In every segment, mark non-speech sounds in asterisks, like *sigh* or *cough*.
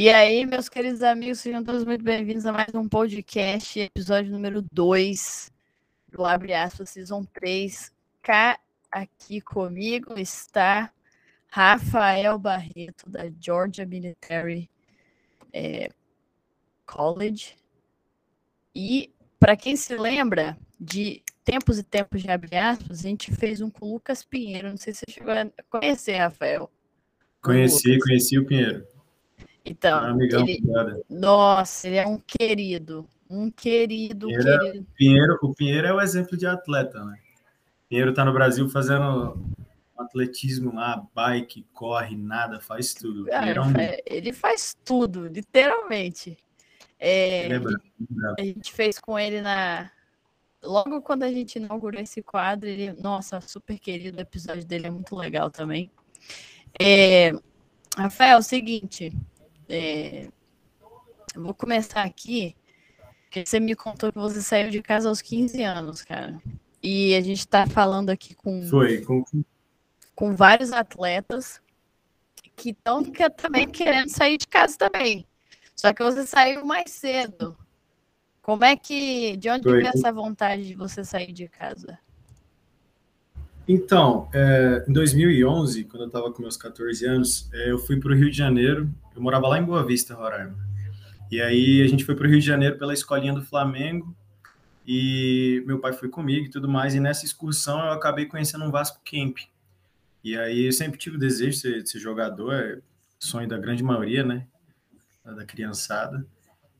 E aí, meus queridos amigos, sejam todos muito bem-vindos a mais um podcast, episódio número 2 do Abre Aspas Season 3. Cá aqui comigo está Rafael Barreto, da Georgia Military é, College. E, para quem se lembra de tempos e tempos de Abre Aspas, a gente fez um com o Lucas Pinheiro. Não sei se você chegou a conhecer, Rafael. Conheci, conheci o Pinheiro. Então, amigão, ele, nossa, ele é um querido, um querido, Pinheiro, é- querido. Pinheiro, o Pinheiro é o exemplo de atleta, né? Pinheiro tá no Brasil fazendo atletismo lá, bike, corre, nada, faz tudo. Cara, é um- ele faz tudo, literalmente. É, é bravo, bravo. a gente fez com ele na. Logo quando a gente inaugurou esse quadro, ele, nossa, super querido, o episódio dele é muito legal também. É, Rafael, é o seguinte, é, vou começar aqui, porque você me contou que você saiu de casa aos 15 anos, cara. E a gente tá falando aqui com, Foi, com, com vários atletas que estão também querendo sair de casa também. Só que você saiu mais cedo. Como é que. De onde Foi. veio essa vontade de você sair de casa? Então, é, em 2011, quando eu estava com meus 14 anos, é, eu fui para o Rio de Janeiro. Eu morava lá em Boa Vista, Roraima. E aí a gente foi para o Rio de Janeiro pela escolinha do Flamengo. E meu pai foi comigo e tudo mais. E nessa excursão eu acabei conhecendo um Vasco Camp. E aí eu sempre tive o desejo de ser, de ser jogador, é sonho da grande maioria, né? Da criançada.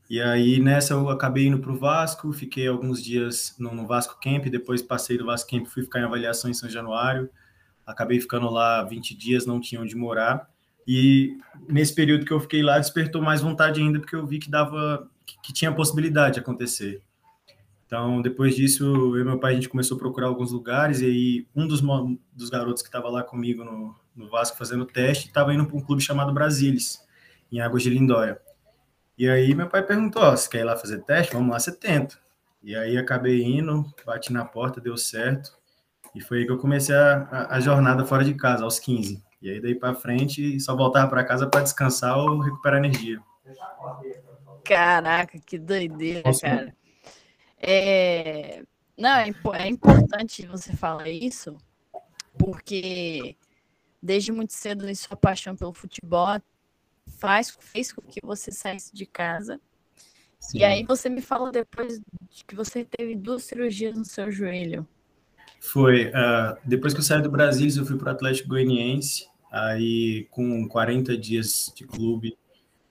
E aí nessa eu acabei indo para o Vasco, fiquei alguns dias no, no Vasco Camp, depois passei do Vasco Camp, fui ficar em avaliação em São Januário, acabei ficando lá 20 dias, não tinha onde morar. E nesse período que eu fiquei lá, despertou mais vontade ainda, porque eu vi que dava, que, que tinha possibilidade de acontecer. Então, depois disso, eu e meu pai, a gente começou a procurar alguns lugares, e aí um dos, dos garotos que estava lá comigo no, no Vasco fazendo teste, estava indo para um clube chamado Brasilis, em Águas de Lindóia. E aí meu pai perguntou, ó, você quer ir lá fazer teste? Vamos lá, você tenta. E aí acabei indo, bati na porta, deu certo. E foi aí que eu comecei a, a, a jornada fora de casa, aos 15. E aí daí para frente, só voltava para casa para descansar ou recuperar energia. Caraca, que doideira, Nossa. cara. É... Não, é, é importante você falar isso, porque desde muito cedo a sua paixão pelo futebol faz, fez com que você saísse de casa. E aí você me fala depois de que você teve duas cirurgias no seu joelho. Foi, ah, depois que eu saí do Brasil, eu fui para o Atlético Goianiense, aí com 40 dias de clube,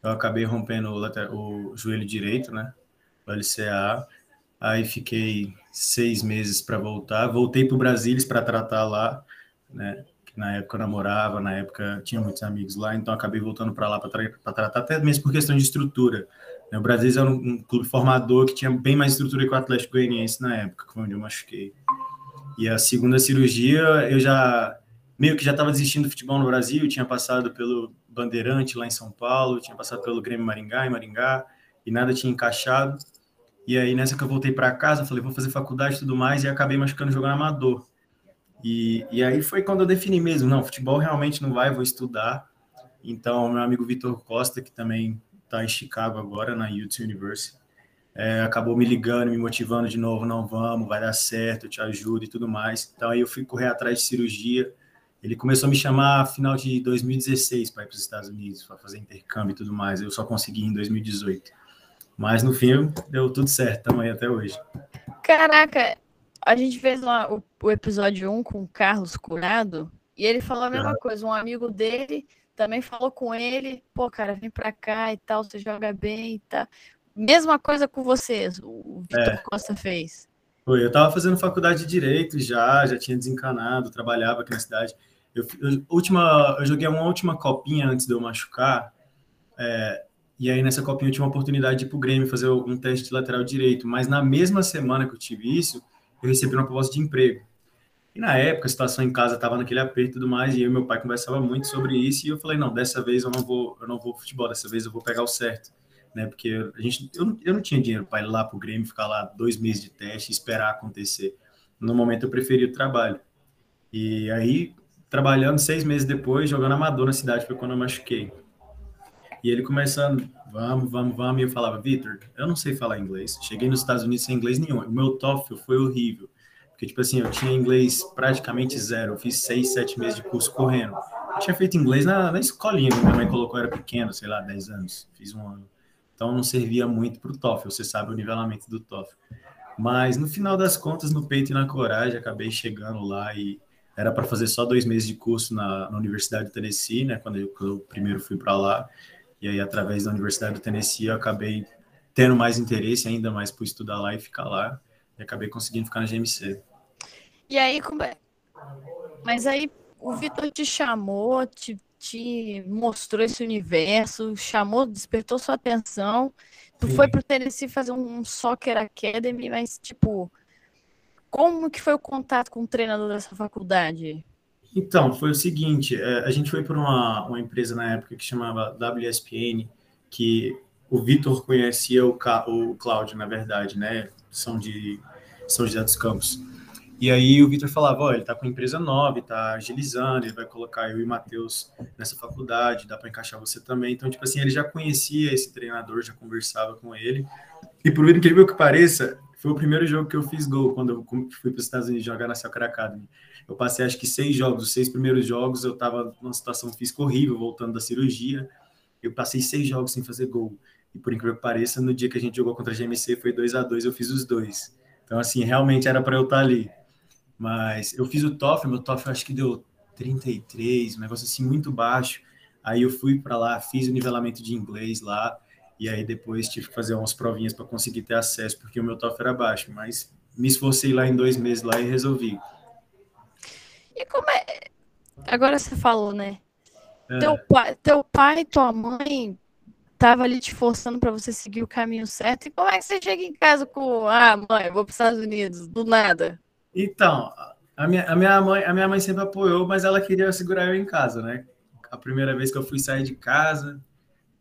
eu acabei rompendo o, o joelho direito, né, o LCA, aí fiquei seis meses para voltar, voltei para o Brasilis para tratar lá, né, na época eu namorava, na época tinha muitos amigos lá, então acabei voltando para lá para tratar, até mesmo por questão de estrutura, né, o Brasilis era um, um clube formador que tinha bem mais estrutura que o Atlético Goianiense na época, que foi onde eu machuquei. E a segunda cirurgia, eu já meio que já estava desistindo do futebol no Brasil, tinha passado pelo Bandeirante lá em São Paulo, tinha passado pelo Grêmio Maringá em Maringá, e nada tinha encaixado. E aí nessa que eu voltei para casa, falei, vou fazer faculdade e tudo mais, e acabei machucando jogando amador. E, e aí foi quando eu defini mesmo, não, futebol realmente não vai, vou estudar. Então, meu amigo Vitor Costa, que também está em Chicago agora, na UT University, é, acabou me ligando, me motivando de novo, não vamos, vai dar certo, eu te ajudo e tudo mais. Então aí eu fui correr atrás de cirurgia. Ele começou a me chamar final de 2016 para ir para os Estados Unidos, para fazer intercâmbio e tudo mais. Eu só consegui em 2018. Mas no fim deu tudo certo, estamos aí até hoje. Caraca, a gente fez lá o, o episódio 1 com o Carlos Curado e ele falou a mesma coisa. Um amigo dele também falou com ele: pô, cara, vem pra cá e tal, você joga bem e tal. Mesma coisa com vocês, o Vitor É. Costa fez. Foi, eu estava fazendo faculdade de Direito já, já tinha desencanado, trabalhava aqui na cidade. Eu, eu, última, eu joguei uma última copinha antes de eu machucar, é, e aí nessa copinha eu tive uma oportunidade de ir pro Grêmio fazer um teste de lateral direito, mas na mesma semana que eu tive isso, eu recebi uma proposta de emprego. E na época a situação em casa estava naquele aperto e tudo mais, e eu e meu pai conversava muito sobre isso, e eu falei, não, dessa vez eu não vou, eu não vou futebol, dessa vez eu vou pegar o certo né? Porque a gente, eu, eu não tinha dinheiro para ir lá para o Grêmio, ficar lá dois meses de teste esperar acontecer. No momento eu preferi o trabalho. E aí, trabalhando seis meses depois, jogando amador na cidade, foi quando eu machuquei. E ele começando, vamos, vamos, vamos, e eu falava, Vitor, eu não sei falar inglês. Cheguei nos Estados Unidos sem inglês nenhum. O meu TOEFL foi horrível. Porque, tipo assim, eu tinha inglês praticamente zero. Eu fiz seis, sete meses de curso correndo. Eu tinha feito inglês na, na escolinha, minha mãe colocou, eu era pequeno, sei lá, 10 anos. Fiz um ano. Então, não servia muito para o TOEFL. Você sabe o nivelamento do TOEFL. Mas, no final das contas, no peito e na coragem, acabei chegando lá e era para fazer só dois meses de curso na, na Universidade do Tennessee, né? Quando eu, quando eu primeiro fui para lá. E aí, através da Universidade do Tennessee, eu acabei tendo mais interesse ainda mais por estudar lá e ficar lá. E acabei conseguindo ficar na GMC. E aí, como é? Mas aí o Vitor te chamou, te, te mostrou esse universo, chamou, despertou sua atenção. Tu Sim. foi pro Tennessee fazer um Soccer Academy, mas tipo, como que foi o contato com o treinador dessa faculdade? Então, foi o seguinte, é, a gente foi para uma, uma empresa na época que chamava WSPN, que o Vitor conhecia o, o Cláudio, na verdade, né? São de São José dos Campos. E aí o Vitor falava, ó, ele tá com empresa nova, tá agilizando, ele vai colocar eu e o Matheus nessa faculdade, dá para encaixar você também. Então, tipo assim, ele já conhecia esse treinador, já conversava com ele. E por incrível que pareça, foi o primeiro jogo que eu fiz gol quando eu fui para os Estados Unidos jogar na Soccer Academy. Eu passei acho que seis jogos, os seis primeiros jogos eu estava numa situação física horrível, voltando da cirurgia. Eu passei seis jogos sem fazer gol. E por incrível que pareça, no dia que a gente jogou contra a GMC foi 2 a 2 eu fiz os dois. Então, assim, realmente era para eu estar ali. Mas eu fiz o TOEFL, meu TOEFL acho que deu 33, um negócio assim muito baixo. Aí eu fui para lá, fiz o nivelamento de inglês lá, e aí depois tive que fazer umas provinhas para conseguir ter acesso, porque o meu TOEFL era baixo, mas me esforcei lá em dois meses lá e resolvi. E como é? Agora você falou, né? É. Teu, pai, teu pai e tua mãe tava ali te forçando para você seguir o caminho certo. E como é que você chega em casa com, ah, mãe, vou para os Estados Unidos, do nada? Então, a minha, a, minha mãe, a minha mãe sempre apoiou, mas ela queria segurar eu em casa, né? A primeira vez que eu fui sair de casa,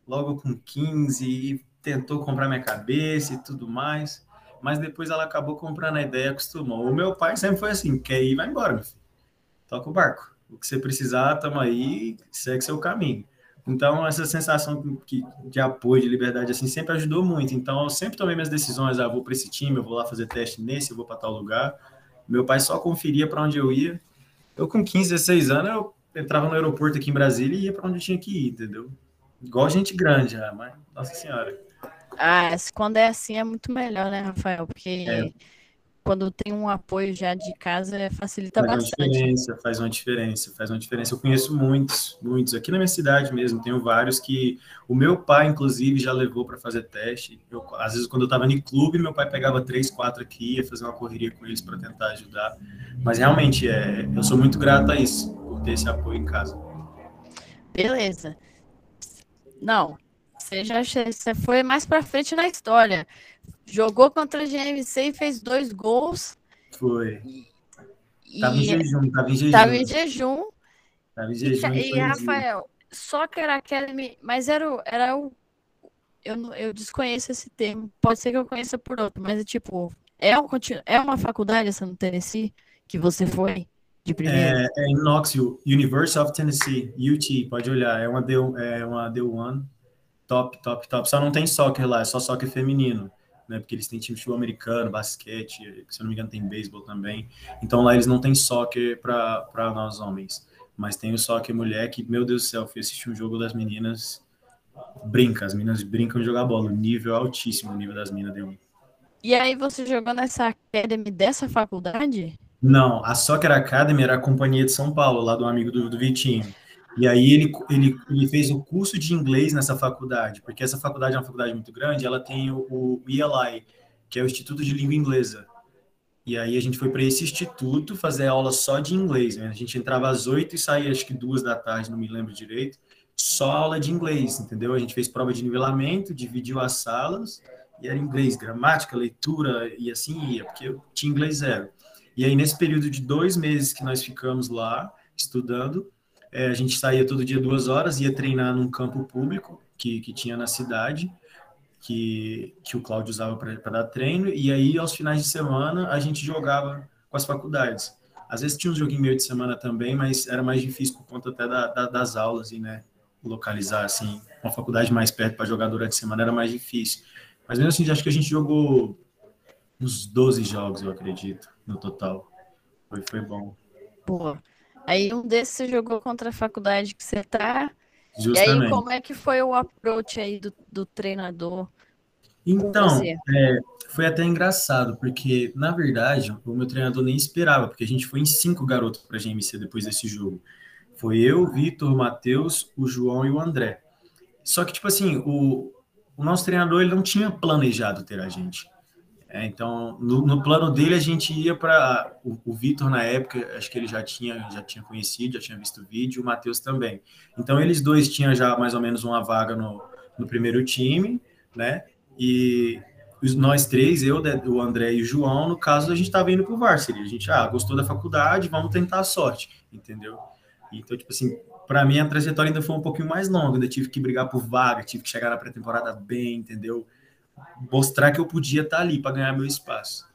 logo com 15, tentou comprar minha cabeça e tudo mais, mas depois ela acabou comprando a ideia e acostumou. O meu pai sempre foi assim: quer ir, vai embora, meu filho. Toca o barco. O que você precisar, tamo aí, segue seu caminho. Então, essa sensação de apoio, de liberdade, assim, sempre ajudou muito. Então, eu sempre tomei minhas decisões. Ah, vou para esse time, eu vou lá fazer teste nesse, eu vou para tal lugar. Meu pai só conferia para onde eu ia. Eu, com 15, 16 anos, eu entrava no aeroporto aqui em Brasília e ia para onde eu tinha que ir, entendeu? Igual gente grande, já, mas, nossa senhora. Ah, quando é assim é muito melhor, né, Rafael? Porque é quando tem um apoio já de casa, facilita faz bastante. Uma diferença, faz uma diferença, faz uma diferença. Eu conheço muitos, muitos. Aqui na minha cidade mesmo, tenho vários que o meu pai, inclusive, já levou para fazer teste. Eu, às vezes, quando eu estava no clube, meu pai pegava três, quatro aqui, ia fazer uma correria com eles para tentar ajudar. Mas realmente, é, eu sou muito grato a isso, por ter esse apoio em casa. Beleza. Não, você já você foi mais para frente na história. Jogou contra a GMC e fez dois gols. Foi. E... Tava em jejum, tava em jejum. Tava em jejum. Tava em jejum. E, e Rafael, Soccer Academy, mas era o. Era o eu, eu desconheço esse termo. Pode ser que eu conheça por outro, mas é tipo. É, um, é uma faculdade essa no Tennessee que você foi de primeira? É, é em Knoxville, University of Tennessee, UT, pode olhar. É uma D, é uma D1, top, top, top. Só não tem soccer lá, é só soccer feminino né? Porque eles têm time de futebol americano, basquete, se eu não me engano tem beisebol também. Então lá eles não têm soccer para nós homens, mas tem o soccer mulher que, meu Deus do céu, fui assistir um jogo das meninas, brinca, as meninas brincam de jogar bola, o nível é altíssimo, o nível das meninas deu. E aí você jogou nessa academy dessa faculdade? Não, a Soccer Academy era a companhia de São Paulo, lá do amigo do, do Vitinho. E aí ele, ele, ele fez o curso de inglês nessa faculdade, porque essa faculdade é uma faculdade muito grande, ela tem o, o ELI, que é o Instituto de Língua Inglesa. E aí a gente foi para esse instituto fazer aula só de inglês. Né? A gente entrava às oito e saía acho que duas da tarde, não me lembro direito. Só aula de inglês, entendeu? A gente fez prova de nivelamento, dividiu as salas e era inglês, gramática, leitura e assim ia, porque eu tinha inglês zero. E aí nesse período de dois meses que nós ficamos lá estudando, é, a gente saía todo dia duas horas, ia treinar num campo público que, que tinha na cidade, que, que o Cláudio usava para dar treino, e aí aos finais de semana a gente jogava com as faculdades. Às vezes tinha um joguinho meio de semana também, mas era mais difícil por conta até da, da, das aulas e, né, localizar assim uma faculdade mais perto para jogar durante a semana era mais difícil. Mas mesmo assim, acho que a gente jogou uns 12 jogos, eu acredito, no total. Foi, foi bom. Boa. Aí um desses você jogou contra a faculdade que você tá. Justamente. E aí, como é que foi o approach aí do, do treinador? Então, é, foi até engraçado, porque, na verdade, o meu treinador nem esperava, porque a gente foi em cinco garotos para a GMC depois desse jogo. Foi eu, o Vitor, o Matheus, o João e o André. Só que, tipo assim, o, o nosso treinador ele não tinha planejado ter a gente. É, então, no, no, plano dele, a gente ia para. O, o Vitor, na época, acho que ele já tinha, já tinha conhecido, já tinha visto o vídeo, o Matheus também. Então, eles dois tinham já mais ou menos uma vaga no, no primeiro time, né? E nós três, eu, o André e o João, no caso, a gente estava indo para o Varsity. A gente, ah, gostou da faculdade, vamos tentar a sorte, entendeu? Então, tipo assim, para mim a trajetória ainda foi um pouquinho mais longa, ainda tive que brigar por vaga, tive que chegar na pré-temporada bem, entendeu? Mostrar que eu podia estar ali para ganhar meu espaço.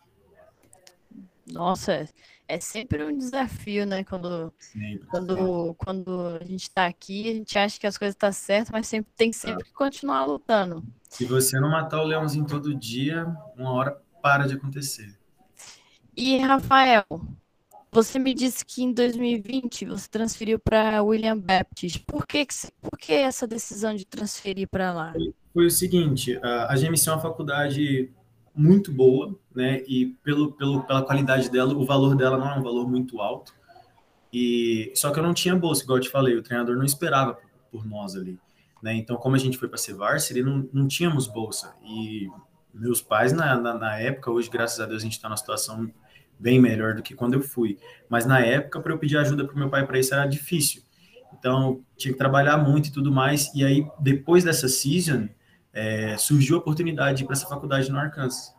Nossa, é sempre um desafio, né? Quando, sempre, quando, quando a gente está aqui, a gente acha que as coisas estão tá certas, mas sempre tem sempre que continuar lutando. Se você não matar o leãozinho todo dia, uma hora para de acontecer. E Rafael, você me disse que em 2020 você transferiu para William Baptist. Por que, que, por que essa decisão de transferir para lá? Foi o seguinte: a, GMC é uma faculdade muito boa, né? E pelo, pelo, pela qualidade dela, o valor dela não é um valor muito alto. E só que eu não tinha bolsa, igual eu te falei, o treinador não esperava por nós ali, né? Então, como a gente foi para ser varsity, não, não tínhamos bolsa. E meus pais na, na, na época, hoje graças a Deus a gente está numa situação bem melhor do que quando eu fui. Mas na época, para eu pedir ajuda para meu pai para isso era difícil. Então, tinha que trabalhar muito e tudo mais. E aí, depois dessa season, é, surgiu a oportunidade para essa faculdade no Arkansas.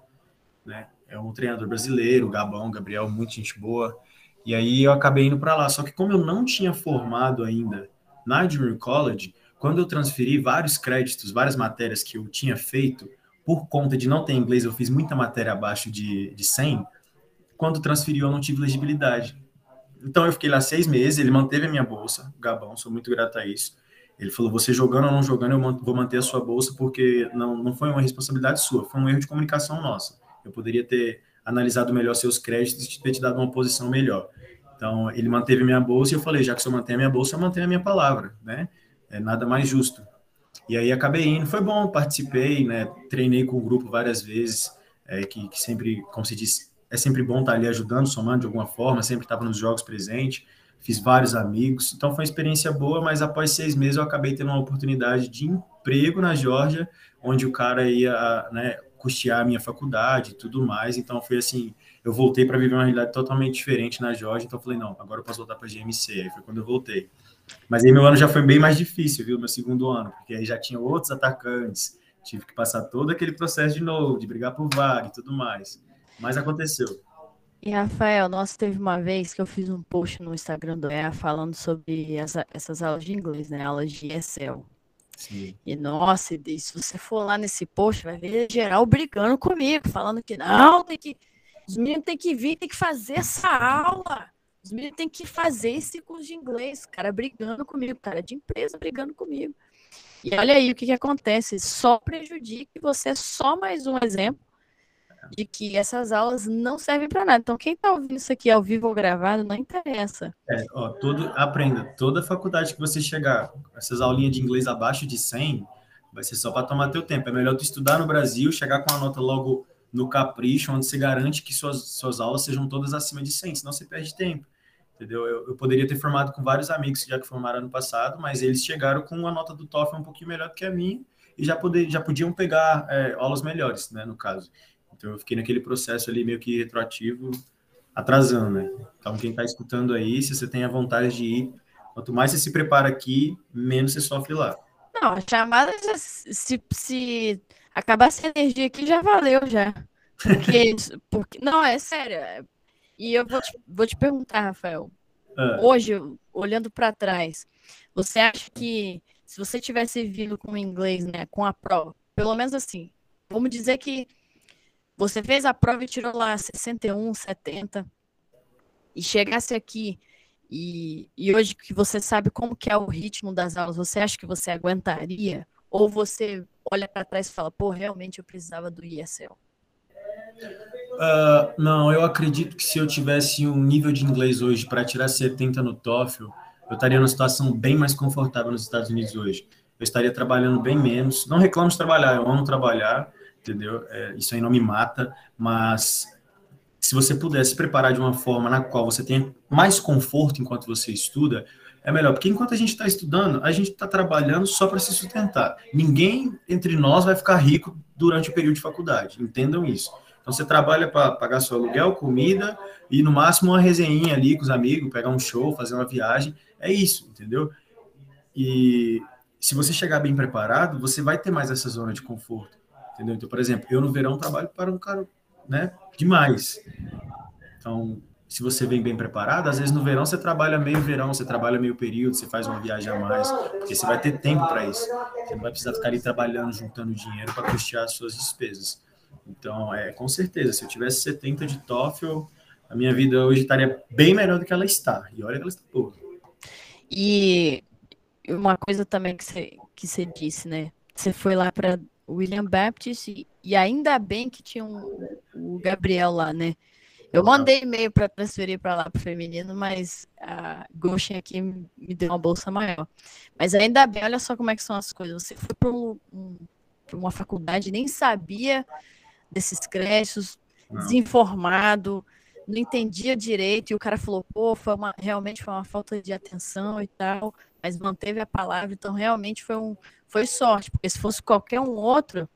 Né? É um treinador brasileiro, Gabão, Gabriel, muito gente boa. E aí eu acabei indo para lá. Só que como eu não tinha formado ainda na Junior College, quando eu transferi vários créditos, várias matérias que eu tinha feito, por conta de não ter inglês, eu fiz muita matéria abaixo de, de 100. Quando transferiu, eu não tive legibilidade. Então eu fiquei lá seis meses, ele manteve a minha bolsa, Gabão, sou muito grato a isso. Ele falou: você jogando ou não jogando, eu vou manter a sua bolsa, porque não, não foi uma responsabilidade sua, foi um erro de comunicação nossa. Eu poderia ter analisado melhor seus créditos e ter te dado uma posição melhor. Então, ele manteve minha bolsa e eu falei: já que você mantém a minha bolsa, eu mantenho a minha palavra, né? É nada mais justo. E aí acabei indo, foi bom, participei, né? Treinei com o grupo várias vezes, é, que, que sempre, como se diz, é sempre bom estar ali ajudando, somando de alguma forma, sempre estava nos jogos presente fiz vários amigos, então foi uma experiência boa, mas após seis meses eu acabei tendo uma oportunidade de emprego na Geórgia, onde o cara ia né, custear a minha faculdade e tudo mais, então foi assim, eu voltei para viver uma realidade totalmente diferente na Geórgia, então falei, não, agora eu posso voltar para a GMC, aí foi quando eu voltei. Mas aí meu ano já foi bem mais difícil, viu, meu segundo ano, porque aí já tinha outros atacantes, tive que passar todo aquele processo de novo, de brigar por vaga e tudo mais, mas aconteceu. E Rafael, nós teve uma vez que eu fiz um post no Instagram do EA falando sobre essa, essas aulas de inglês, né? Aulas de Excel. Sim. E nossa, e se você for lá nesse post, vai ver geral brigando comigo, falando que não, tem que. Os meninos têm que vir, tem que fazer essa aula. Os meninos têm que fazer esse curso de inglês. Cara brigando comigo, cara de empresa brigando comigo. E olha aí o que, que acontece. Só prejudica e você é só mais um exemplo de que essas aulas não servem para nada. Então, quem está ouvindo isso aqui ao vivo ou gravado, não interessa. É, ó, todo, aprenda, toda faculdade que você chegar, essas aulinhas de inglês abaixo de 100, vai ser só para tomar teu tempo. É melhor tu estudar no Brasil, chegar com a nota logo no capricho, onde você garante que suas, suas aulas sejam todas acima de 100, senão você perde tempo. Entendeu? Eu, eu poderia ter formado com vários amigos que já que formaram ano passado, mas eles chegaram com uma nota do TOEFL um pouquinho melhor do que a minha e já, poder, já podiam pegar é, aulas melhores, né, no caso. Então eu fiquei naquele processo ali meio que retroativo, atrasando, né? Então quem está escutando aí, se você tem a vontade de ir, quanto mais você se prepara aqui, menos você sofre lá. Não, a chamada, se, se acabar essa energia aqui, já valeu, já. Porque, *laughs* porque não, é sério. É, e eu vou te, vou te perguntar, Rafael. Ah. Hoje, olhando para trás, você acha que se você tivesse vindo com o inglês, né, com a prova, pelo menos assim, vamos dizer que você fez a prova e tirou lá 61, 70, e chegasse aqui e, e hoje que você sabe como que é o ritmo das aulas, você acha que você aguentaria? Ou você olha para trás e fala, pô, realmente eu precisava do ESL? Uh, não, eu acredito que se eu tivesse um nível de inglês hoje para tirar 70 no TOEFL, eu estaria numa situação bem mais confortável nos Estados Unidos hoje. Eu estaria trabalhando bem menos. Não reclamo de trabalhar, eu amo trabalhar, entendeu? É, isso aí não me mata, mas se você pudesse se preparar de uma forma na qual você tenha mais conforto enquanto você estuda, é melhor. Porque enquanto a gente está estudando, a gente está trabalhando só para se sustentar. Ninguém entre nós vai ficar rico durante o período de faculdade. Entendam isso. Então você trabalha para pagar seu aluguel, comida e no máximo uma resenha ali com os amigos, pegar um show, fazer uma viagem. É isso, entendeu? E se você chegar bem preparado, você vai ter mais essa zona de conforto, entendeu? Então, por exemplo, eu no verão trabalho para um cara, né, demais. Então, se você vem bem preparado, às vezes no verão você trabalha meio verão, você trabalha meio período, você faz uma viagem a mais, porque você vai ter tempo para isso. Você não vai precisar ficar ali trabalhando, juntando dinheiro para custear as suas despesas. Então, é com certeza, se eu tivesse 70 de TOEFL, a minha vida hoje estaria bem melhor do que ela está. E olha que ela está boa. E uma coisa também que você, que você disse, né? Você foi lá para William Baptist e, e, ainda bem que tinha um, o Gabriel lá, né? Eu mandei e-mail para transferir para lá para o feminino, mas a Goshen aqui me deu uma bolsa maior. Mas ainda bem, olha só como é que são as coisas. Você foi para um, um, uma faculdade, nem sabia desses créditos, não. desinformado, não entendia direito, e o cara falou, pô, foi uma, realmente foi uma falta de atenção e tal, mas manteve a palavra, então realmente foi, um, foi sorte, porque se fosse qualquer um outro,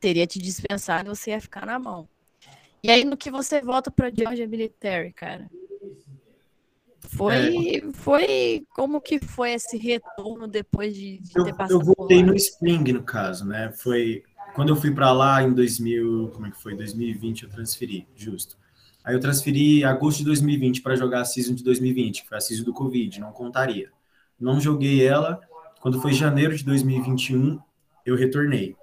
teria te dispensado e você ia ficar na mão. E aí, no que você volta para Georgia Military, cara? Foi, é. foi como que foi esse retorno depois de, de eu, ter passado Eu voltei no Spring, no caso, né? Foi quando eu fui para lá em 2000, como é que foi? 2020 eu transferi, justo. Aí eu transferi agosto de 2020 para jogar a season de 2020, que foi a season do Covid, não contaria. Não joguei ela. Quando foi janeiro de 2021, eu retornei,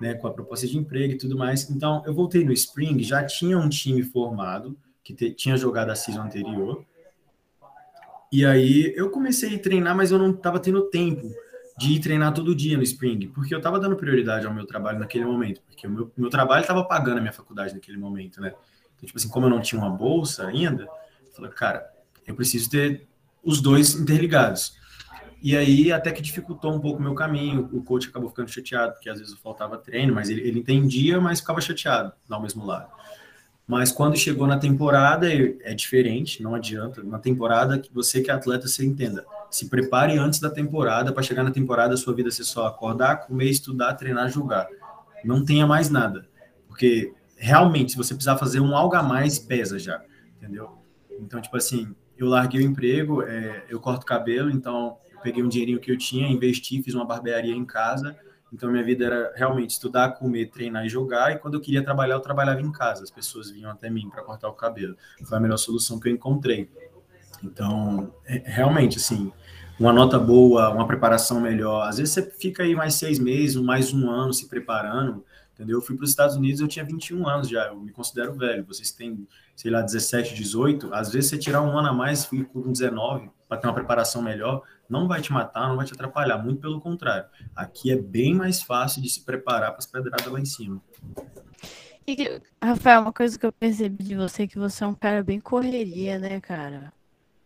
né, com a proposta de emprego e tudo mais. Então, eu voltei no Spring, já tinha um time formado que te, tinha jogado a season anterior. E aí eu comecei a treinar, mas eu não estava tendo tempo de ir treinar todo dia no Spring, porque eu estava dando prioridade ao meu trabalho naquele momento, porque o meu, meu trabalho estava pagando a minha faculdade naquele momento, né? Então, tipo assim, como eu não tinha uma bolsa ainda, eu falei, cara, eu preciso ter os dois interligados. E aí até que dificultou um pouco o meu caminho, o coach acabou ficando chateado, porque às vezes eu faltava treino, mas ele, ele entendia, mas ficava chateado ao mesmo lado. Mas quando chegou na temporada, é diferente, não adianta. Na temporada, você que é atleta, você entenda. Se prepare antes da temporada, para chegar na temporada, sua vida ser só acordar, comer, estudar, treinar, jogar. Não tenha mais nada. Porque realmente, se você precisar fazer um algo a mais, pesa já. Entendeu? Então, tipo assim, eu larguei o emprego, é, eu corto cabelo, então peguei um dinheirinho que eu tinha, investi, fiz uma barbearia em casa então, minha vida era realmente estudar, comer, treinar e jogar. E quando eu queria trabalhar, eu trabalhava em casa. As pessoas vinham até mim para cortar o cabelo. Foi a melhor solução que eu encontrei. Então, é, realmente, assim, uma nota boa, uma preparação melhor. Às vezes você fica aí mais seis meses, mais um ano se preparando, entendeu? Eu fui para os Estados Unidos, eu tinha 21 anos já, eu me considero velho. Vocês têm, sei lá, 17, 18. Às vezes você tirar um ano a mais, fui com 19, para ter uma preparação melhor, não vai te matar, não vai te atrapalhar, muito pelo contrário. Aqui é bem mais fácil de se preparar para as pedradas lá em cima. E, Rafael, uma coisa que eu percebi de você é que você é um cara bem correria, né, cara?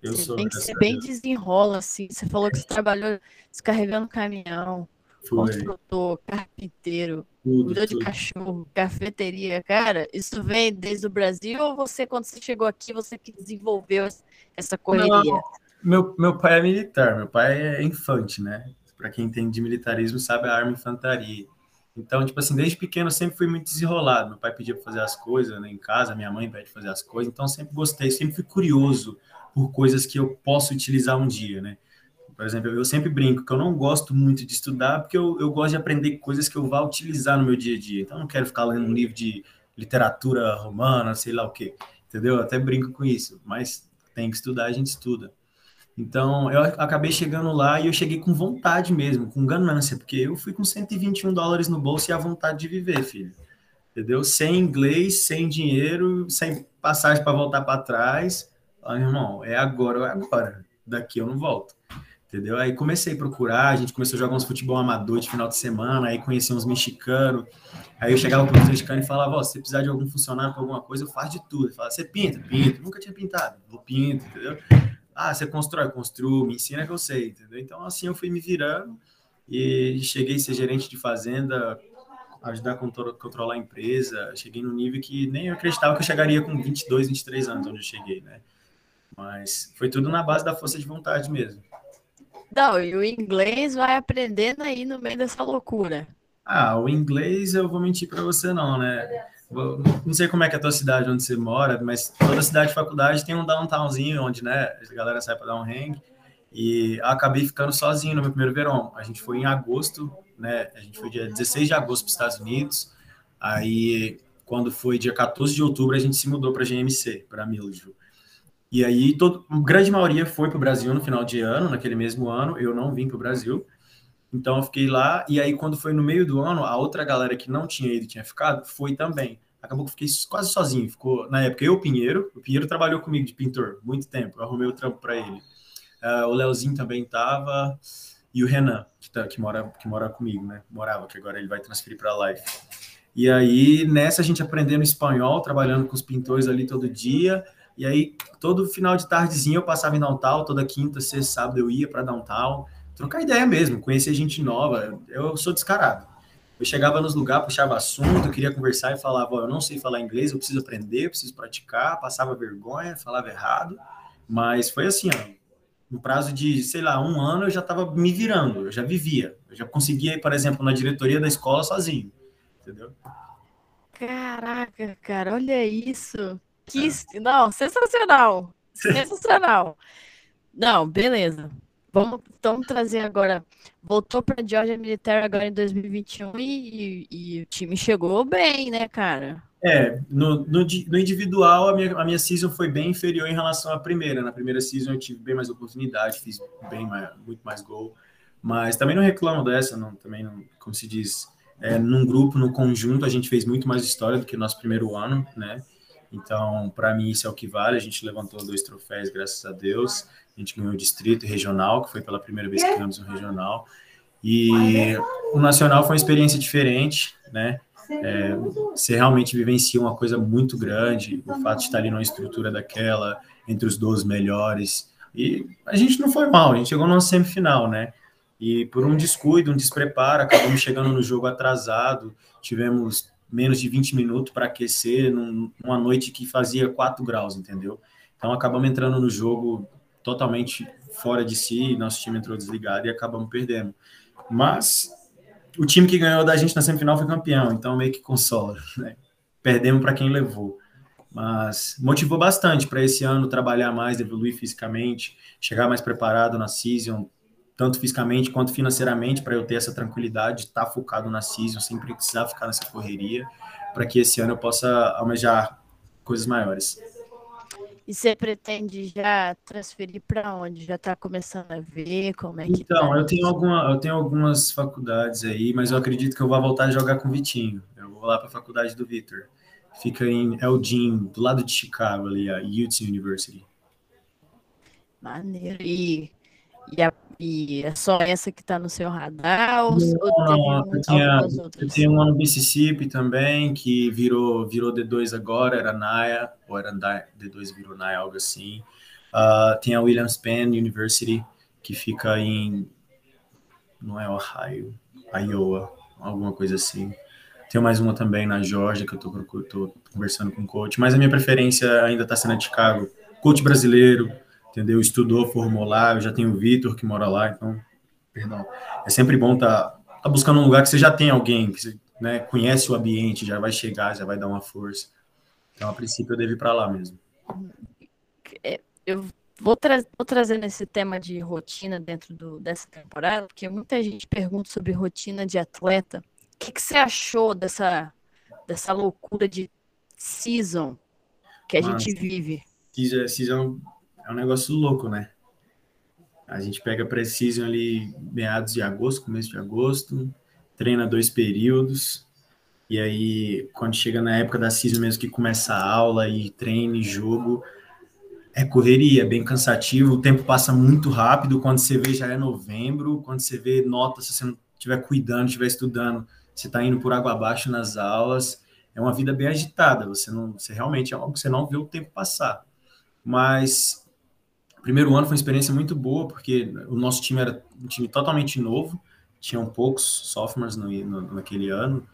Eu você sou. Tem que ser bem desenrola, assim. Você falou que você trabalhou descarregando caminhão, construtor, carpinteiro, cuidou de cachorro, cafeteria. Cara, isso vem desde o Brasil ou você, quando você chegou aqui, você que desenvolveu essa correria? Não, meu, meu pai é militar, meu pai é infante, né? Para quem entende de militarismo, sabe a arma infantaria. Então, tipo assim, desde pequeno sempre fui muito desenrolado. Meu pai pedia para fazer as coisas né, em casa, minha mãe pede fazer as coisas. Então, sempre gostei, sempre fui curioso por coisas que eu posso utilizar um dia, né? Por exemplo, eu sempre brinco que eu não gosto muito de estudar porque eu, eu gosto de aprender coisas que eu vá utilizar no meu dia a dia. Então, eu não quero ficar lendo um livro de literatura romana, sei lá o quê, entendeu? Eu até brinco com isso, mas tem que estudar, a gente estuda. Então, eu acabei chegando lá e eu cheguei com vontade mesmo, com ganância, porque eu fui com 121 dólares no bolso e a vontade de viver, filho. Entendeu? Sem inglês, sem dinheiro, sem passagem para voltar para trás. Ah, irmão, é agora ou é agora. Daqui eu não volto. entendeu? Aí comecei a procurar, a gente começou a jogar uns futebol amador de final de semana, aí conheci uns mexicanos, aí eu chegava para os mexicanos e falava, ó, se precisar de algum funcionário para alguma coisa, eu faço de tudo. Ele falava, você pinta? Pinto. Nunca tinha pintado, vou pinto, entendeu? Ah, você constrói? Construo, me ensina que eu sei, entendeu? Então, assim, eu fui me virando e cheguei a ser gerente de fazenda, ajudar a controlar a empresa, cheguei no nível que nem eu acreditava que eu chegaria com 22, 23 anos, onde eu cheguei, né? Mas foi tudo na base da força de vontade mesmo. Não, e o inglês vai aprendendo aí no meio dessa loucura. Ah, o inglês eu vou mentir para você não, né? Não sei como é que é a tua cidade onde você mora, mas toda cidade de faculdade tem um downtownzinho onde, né, a galera sai para dar um hang. E acabei ficando sozinho no meu primeiro verão. A gente foi em agosto, né? A gente foi dia 16 de agosto para os Estados Unidos. Aí, quando foi dia 14 de outubro, a gente se mudou para GMC, para Mildred. E aí, todo, a grande maioria foi para o Brasil no final de ano, naquele mesmo ano. Eu não vim para o Brasil. Então, eu fiquei lá. E aí, quando foi no meio do ano, a outra galera que não tinha ido, tinha ficado, foi também. Acabou que fiquei quase sozinho. Ficou, na época, eu, o Pinheiro. O Pinheiro trabalhou comigo de pintor muito tempo. Eu arrumei o trampo para ele. Uh, o Leozinho também estava. E o Renan, que, tá, que, mora, que mora comigo, né? Morava, que agora ele vai transferir para a Life. E aí, nessa, a gente aprendendo espanhol, trabalhando com os pintores ali todo dia. E aí, todo final de tardezinha eu passava em downtown, toda quinta, sexta, sábado eu ia para downtown, trocar ideia mesmo, conhecer gente nova. Eu sou descarado. Eu chegava nos lugares, puxava assunto, queria conversar e falava: eu não sei falar inglês, eu preciso aprender, eu preciso praticar. Passava vergonha, falava errado. Mas foi assim, ó, no prazo de, sei lá, um ano eu já estava me virando, eu já vivia. Eu já conseguia ir, por exemplo, na diretoria da escola sozinho. Entendeu? Caraca, cara, olha isso. Que, é. não, sensacional. *laughs* Sensacional. não, beleza. Vamos então trazer agora. Voltou para a Georgia Militar agora em 2021 e, e, o time chegou bem, né, cara? É, no, no, no, individual a minha, a minha season foi bem inferior em relação à primeira. Na primeira season eu tive bem mais oportunidade, fiz bem mais, muito mais gol. Mas também não reclamo dessa, não, também não, como se diz, é, num grupo, no conjunto, a gente fez muito mais história do que o nosso primeiro ano, né? Então, para mim, isso é o que vale. A gente levantou dois troféus, graças a Deus. A gente ganhou o distrito regional, que foi pela primeira vez que ganhamos um regional. E o nacional foi uma experiência diferente, né? É, você realmente vivencia uma coisa muito grande, o fato de estar ali numa estrutura daquela, entre os 12 melhores. E a gente não foi mal, a gente chegou numa semifinal, né? E por um descuido, um despreparo, acabamos chegando no jogo atrasado, tivemos menos de 20 minutos para aquecer numa noite que fazia 4 graus, entendeu? Então acabamos entrando no jogo totalmente fora de si, nosso time entrou desligado e acabamos perdendo. Mas o time que ganhou da gente na semifinal foi campeão, então meio que consola. *laughs* Né? Perdemos para quem levou. Mas motivou bastante para esse ano trabalhar mais, evoluir fisicamente, chegar mais preparado na season, tanto fisicamente quanto financeiramente, para eu ter essa tranquilidade de estar tá focado na season, sem precisar ficar nessa correria, para que esse ano eu possa almejar coisas maiores. E você pretende já transferir para onde? Já está começando a ver como é que Então, tá? eu tenho alguma, eu tenho algumas faculdades aí, mas eu acredito que eu vou voltar a jogar com o Vitinho. Eu vou lá para a faculdade do Vitor. Fica em Elgin, do lado de Chicago ali, a Utes University. Maneiro. E e, a, e é só essa que está no seu radar? Ou, não, eu, eu tenho uma no Mississippi também, que virou, virou D2 agora, era NAIA, ou era D2 virou NAIA, algo assim. Uh, tem a Williams Penn University, que fica em. Não é Ohio, Iowa, alguma coisa assim. Tem mais uma também na Georgia, que eu estou conversando com o coach, mas a minha preferência ainda está sendo a Chicago. Coach brasileiro, entendeu? Estudou, formou lá, eu já tenho o Vitor que mora lá, então, perdão. É sempre bom estar tá, tá buscando um lugar que você já tem alguém, que você né, conhece o ambiente, já vai chegar, já vai dar uma força. Então, a princípio, eu devo ir para lá mesmo. É, eu vou, tra vou trazer nesse tema de rotina dentro do, dessa temporada, porque muita gente pergunta sobre rotina de atleta. O que, que você achou dessa, dessa loucura de season que a Mas, gente vive? Season é um negócio louco, né? A gente pega precision ali meados de agosto, começo de agosto, treina dois períodos, e aí quando chega na época da season mesmo que começa a aula e treino e jogo, é correria, é bem cansativo, o tempo passa muito rápido, quando você vê já é novembro, quando você vê nota, se você não estiver cuidando, estiver estudando, você está indo por água abaixo nas aulas, é uma vida bem agitada, você não, você realmente é algo que você não vê o tempo passar. Mas primeiro ano foi uma experiência muito boa, porque o nosso time era um time totalmente novo, tinham poucos sophomores no, no, naquele ano,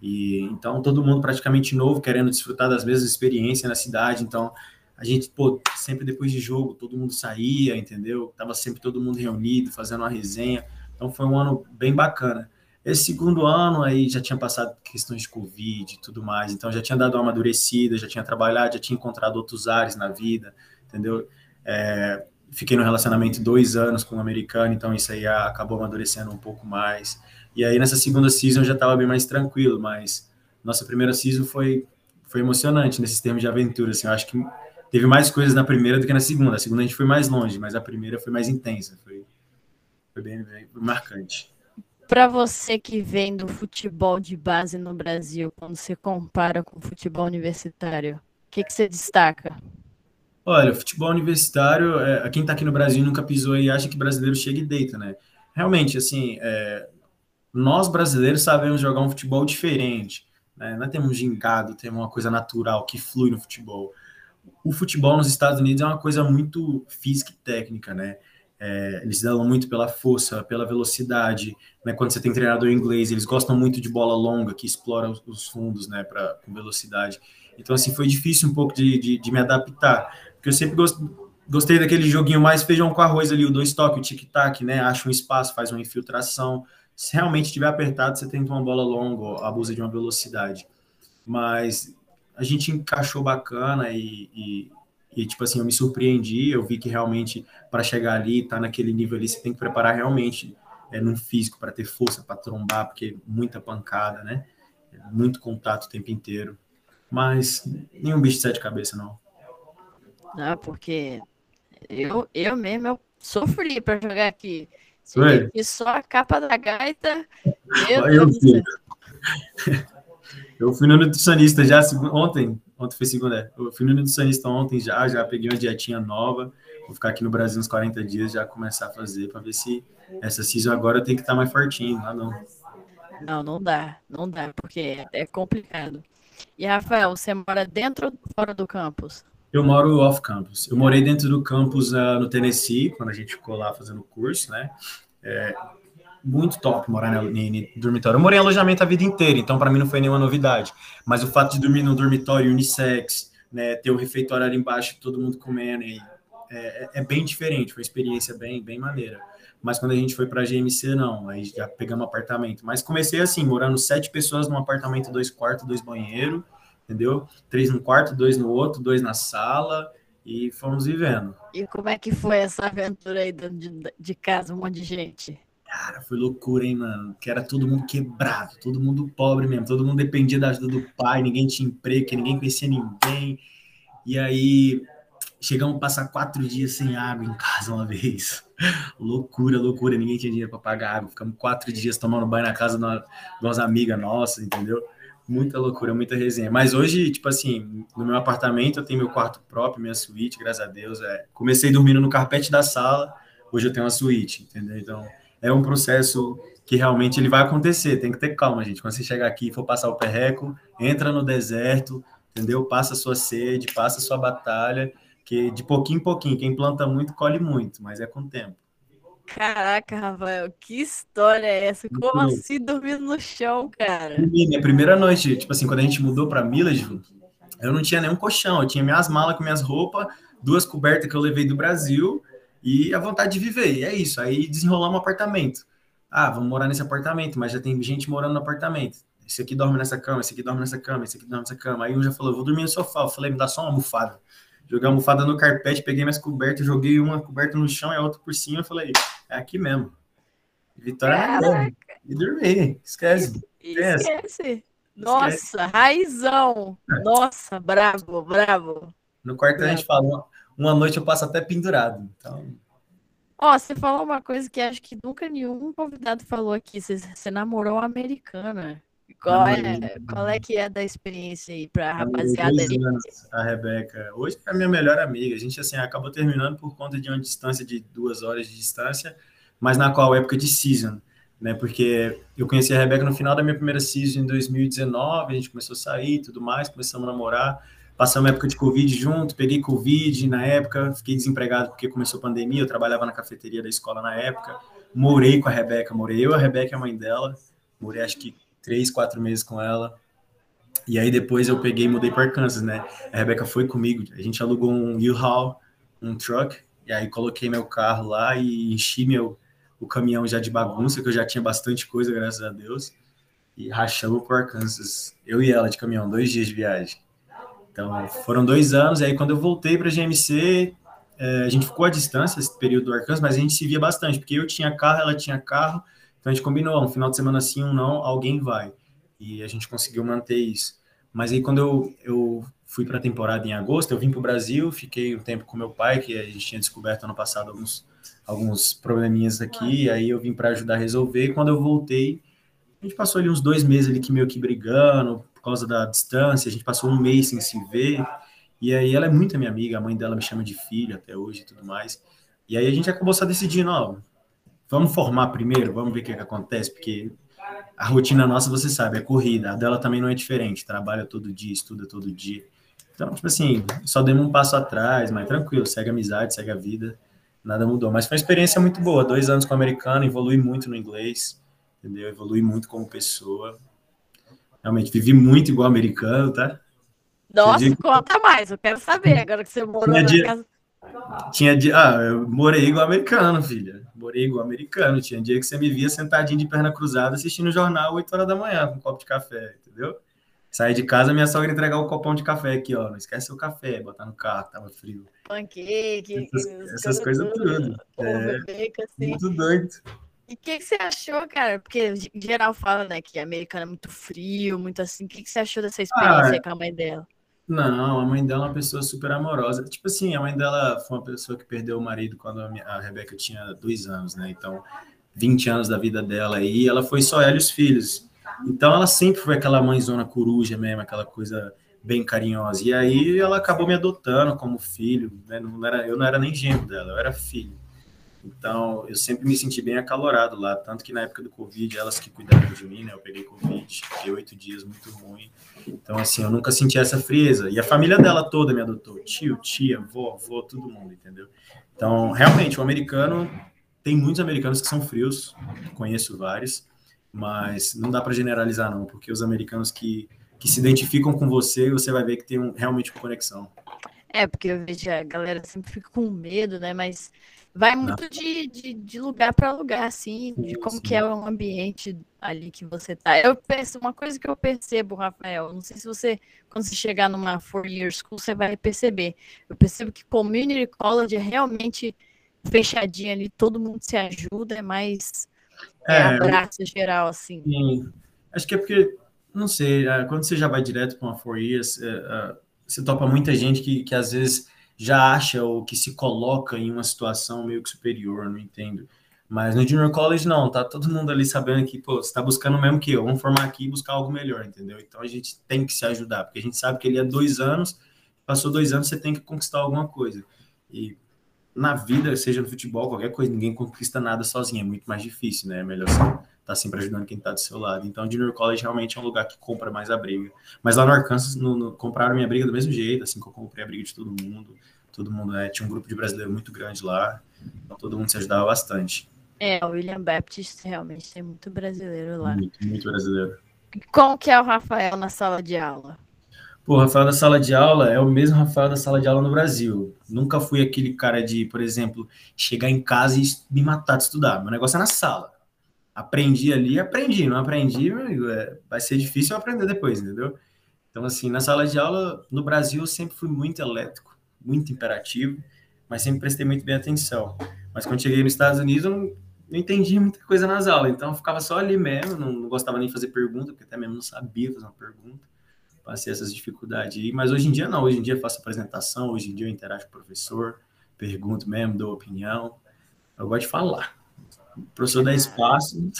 e então todo mundo praticamente novo, querendo desfrutar das mesmas experiências na cidade, então a gente, pô, sempre depois de jogo, todo mundo saía, entendeu? Tava sempre todo mundo reunido, fazendo uma resenha. Então foi um ano bem bacana. Esse segundo ano aí já tinha passado questões de Covid e tudo mais, então já tinha dado uma amadurecida, já tinha trabalhado, já tinha encontrado outros ares na vida, entendeu? É, fiquei no relacionamento dois anos com um americano, então isso aí acabou amadurecendo um pouco mais. E aí nessa segunda season eu já estava bem mais tranquilo, mas nossa primeira season foi, foi emocionante nesses termos de aventura, assim, eu acho que teve mais coisas na primeira do que na segunda. A segunda a gente foi mais longe, mas a primeira foi mais intensa, foi, foi bem, bem marcante. Para você que vem do futebol de base no Brasil, quando você compara com o futebol universitário, o que, que você destaca? Olha, futebol universitário, é, quem está aqui no Brasil nunca pisou e acha que brasileiro chega e deita, né? Realmente, assim, é, nós brasileiros sabemos jogar um futebol diferente, né? Não temos gingado, temos uma coisa natural que flui no futebol o futebol nos Estados Unidos é uma coisa muito física e técnica, né? É, eles dão muito pela força, pela velocidade, né? Quando você tem treinador inglês, eles gostam muito de bola longa, que explora os, os fundos, né? Pra, com velocidade. Então, assim, foi difícil um pouco de, de, de me adaptar, porque eu sempre gost, gostei daquele joguinho mais feijão com arroz ali, o dois toques, o tic-tac, né? Acha um espaço, faz uma infiltração. Se realmente estiver apertado, você tenta uma bola longa, abusa de uma velocidade. Mas a gente encaixou bacana e, e, e, tipo assim, eu me surpreendi, eu vi que realmente para chegar ali, tá naquele nível ali, você tem que preparar realmente é, no físico para ter força, para trombar, porque muita pancada, né? Muito contato o tempo inteiro. Mas nenhum bicho de sete cabeças, não. Não, porque eu, eu mesmo eu sofri para jogar aqui. E só a capa da gaita. Meu eu céu. *laughs* Eu fui no nutricionista já ontem, ontem foi segunda, é. eu fui no nutricionista ontem já, já peguei uma dietinha nova, vou ficar aqui no Brasil uns 40 dias, já começar a fazer para ver se essa season agora tem que estar tá mais fortinho, lá não. Não, não dá, não dá, porque é complicado. E Rafael, você mora dentro ou fora do campus? Eu moro off campus. Eu morei dentro do campus uh, no Tennessee, quando a gente ficou lá fazendo curso, né? É, muito top morar no, dormitório. Eu morei em alojamento a vida inteira, então para mim não foi nenhuma novidade. Mas o fato de dormir num dormitório unissex, né, ter o refeitório ali embaixo, todo mundo comendo, e, é, é, é, bem diferente, foi uma experiência bem, bem maneira. Mas quando a gente foi para a GMC, não, aí já pegamos um apartamento. Mas comecei assim, morando sete pessoas num apartamento, dois quartos, dois banheiros, entendeu? Três no quarto, dois no outro, dois na sala, e fomos vivendo. E como é que foi essa aventura aí de, de casa, um monte de gente? Cara, foi loucura, hein, mano? Que era todo mundo quebrado, todo mundo pobre mesmo, todo mundo dependia da ajuda do pai, ninguém tinha emprego, ninguém conhecia ninguém. E aí chegamos a passar quatro dias sem água em casa uma *laughs* vez. loucura, loucura, ninguém tinha dinheiro para pagar água. Ficamos quatro dias tomando banho na casa de umas amigas nossas, entendeu? Muita loucura, muita resenha. Mas hoje, tipo assim, no meu apartamento eu tenho meu quarto próprio, minha suíte, graças a Deus. É. Comecei dormindo no carpete da sala, hoje eu tenho uma suíte, entendeu? Então é um processo que realmente ele vai acontecer. Tem que ter calma, gente. Quando você chegar aqui e for passar o perreco, entra no deserto, entendeu? Passa a sua sede, passa a sua batalha, que de pouquinho em pouquinho, quem planta muito, colhe muito, mas é com o tempo. Caraca, Rafael, que história é essa? Como assim dormindo no chão, cara? Minha primeira noite, tipo assim, quando a gente mudou para Milledgeville, eu não tinha nenhum colchão, eu tinha minhas malas com minhas roupas, duas cobertas que eu levei do Brasil e a vontade de viver. E é isso. Aí desenrolamos um apartamento. Ah, vamos morar nesse apartamento, mas já tem gente morando no apartamento. Esse aqui dorme nessa cama, esse aqui dorme nessa cama, esse aqui dorme nessa cama. Aí um já falou, vou dormir no sofá. Eu falei, me dá só uma almofada. Joguei a almofada no carpete, peguei minhas cobertas, joguei uma coberta no chão e a outra por cima. Eu falei, é aqui mesmo. Vitória é E dormi, esquece. Esquece. Nossa, esquece. raizão. Nossa, bravo, bravo. No quarto a gente falou, uma noite eu passo até pendurado. Então. Ó, você falou uma coisa que acho que nunca nenhum convidado falou aqui. Você, você namorou uma americana. Qual é, qual é que é da experiência aí para a rapaziada aí? a Rebeca. Hoje é a minha melhor amiga. A gente assim acabou terminando por conta de uma distância de duas horas de distância, mas na qual época de season, né? Porque eu conheci a Rebeca no final da minha primeira season em 2019, a gente começou a sair, tudo mais, começamos a namorar. Passamos época de Covid junto, peguei Covid na época, fiquei desempregado porque começou a pandemia, eu trabalhava na cafeteria da escola na época, morei com a Rebeca, morei eu, a Rebeca e a mãe dela, morei acho que três, quatro meses com ela. E aí depois eu peguei e mudei para Arkansas, né? A Rebeca foi comigo, a gente alugou um U-Haul, um truck, e aí coloquei meu carro lá e enchi meu o caminhão já de bagunça, que eu já tinha bastante coisa, graças a Deus. E rachamos por Arkansas, eu e ela de caminhão, dois dias de viagem. Então foram dois anos, e aí quando eu voltei para a GMC, é, a gente ficou à distância esse período do Arkansas, mas a gente se via bastante, porque eu tinha carro, ela tinha carro, então a gente combinou, um final de semana sim, um não, alguém vai. E a gente conseguiu manter isso. Mas aí quando eu, eu fui para a temporada em agosto, eu vim para o Brasil, fiquei um tempo com meu pai, que a gente tinha descoberto ano passado alguns, alguns probleminhas aqui, aí eu vim para ajudar a resolver. E quando eu voltei, a gente passou ali uns dois meses ali que meio que brigando por causa da distância, a gente passou um mês sem se ver. E aí ela é muito minha amiga, a mãe dela me chama de filho até hoje e tudo mais. E aí a gente acabou só decidindo, ó, vamos formar primeiro, vamos ver o que, que acontece, porque a rotina nossa, você sabe, é corrida. A dela também não é diferente, trabalha todo dia, estuda todo dia. Então, tipo assim, só demos um passo atrás, mas tranquilo, segue a amizade, segue a vida, nada mudou. Mas foi uma experiência muito boa, dois anos com o americano, evolui muito no inglês, entendeu? Evolui muito como pessoa. Realmente, vivi muito igual americano, tá? Nossa, conta mais, eu quero saber, agora que você morou na dia... casa tinha dia, ah, eu morei igual americano, filha. Morei igual americano. Tinha dia que você me via sentadinho de perna cruzada assistindo o jornal 8 horas da manhã com um copo de café, entendeu? Saí de casa, minha sogra entregar o copão de café aqui, ó. Não esquece o café, botar no carro, tava frio. Pancake, essas, essas coisas tudo. É, assim. Muito doido. E o que, que, você achou, cara? Porque em geral fala, né, que americano é muito frio, muito assim. O que, que você achou dessa experiência ah, com a mãe dela? Não, a mãe dela é uma pessoa super amorosa. Tipo assim, a mãe dela foi uma pessoa que perdeu o marido quando a Rebeca tinha dois anos, né? Então, 20 anos da vida dela aí, ela foi só ela e os filhos. Então, ela sempre foi aquela mãezona coruja mesmo, aquela coisa bem carinhosa. E aí, ela acabou me adotando como filho, né? Não era, eu não era nem genro dela, eu era filho. Então, eu sempre me senti bem acalorado lá, tanto que na época do Covid, elas que cuidaram de mim, né? Eu peguei Covid, fiquei oito dias muito ruim. Então, assim, eu nunca senti essa frieza. E a família dela toda me adotou, tio, tia, avó, avó, todo mundo, entendeu? Então, realmente, o americano, tem muitos americanos que são frios, conheço vários, mas não dá para generalizar não, porque os americanos que, que se identificam com você, você vai ver que tem um, realmente uma conexão. É, porque eu vejo a galera sempre fica com medo, né? Mas Vai muito de, de, de lugar para lugar, assim, de como que é o ambiente ali que você tá. Eu penso, uma coisa que eu percebo, Rafael, não sei se você, quando você chegar numa four-year school, você vai perceber. Eu percebo que community college é realmente fechadinho ali, todo mundo se ajuda, é mais é, é abraço geral, assim. Sim. Acho que é porque, não sei, é, quando você já vai direto para uma four years, é, você topa muita gente que, que às vezes já acha ou que se coloca em uma situação meio que superior, não entendo. Mas no Junior College, não, tá todo mundo ali sabendo que, pô, você tá buscando mesmo que eu, vamos formar aqui e buscar algo melhor, entendeu? Então a gente tem que se ajudar, porque a gente sabe que ele é dois anos, passou dois anos, você tem que conquistar alguma coisa. E na vida, seja no futebol, qualquer coisa, ninguém conquista nada sozinho, é muito mais difícil, né? É melhor você tá sempre ajudando quem tá do seu lado. Então, o Junior College realmente é um lugar que compra mais a briga. Mas lá no Arkansas, no, no, compraram minha briga do mesmo jeito, assim que eu comprei a briga de todo mundo. Todo mundo, né? Tinha um grupo de brasileiro muito grande lá, então todo mundo se ajudava bastante. É, o William Baptist realmente tem muito brasileiro lá. Muito, muito brasileiro. Como que é o Rafael na sala de aula? Pô, o Rafael da sala de aula é o mesmo Rafael da sala de aula no Brasil. Nunca fui aquele cara de, por exemplo, chegar em casa e me matar de estudar. Meu negócio é na sala. Aprendi ali, aprendi. Não aprendi, amigo, é, vai ser difícil aprender depois, entendeu? Então, assim, na sala de aula, no Brasil, eu sempre fui muito elétrico, muito imperativo, mas sempre prestei muito bem atenção. Mas quando cheguei nos Estados Unidos, eu não, não entendi muita coisa nas aulas. Então, eu ficava só ali mesmo, não, não gostava nem de fazer pergunta, porque até mesmo não sabia fazer uma pergunta passei essas dificuldades aí, mas hoje em dia não, hoje em dia faço apresentação, hoje em dia eu interajo com o professor, pergunto mesmo, dou opinião, eu gosto de falar. O professor dá espaço.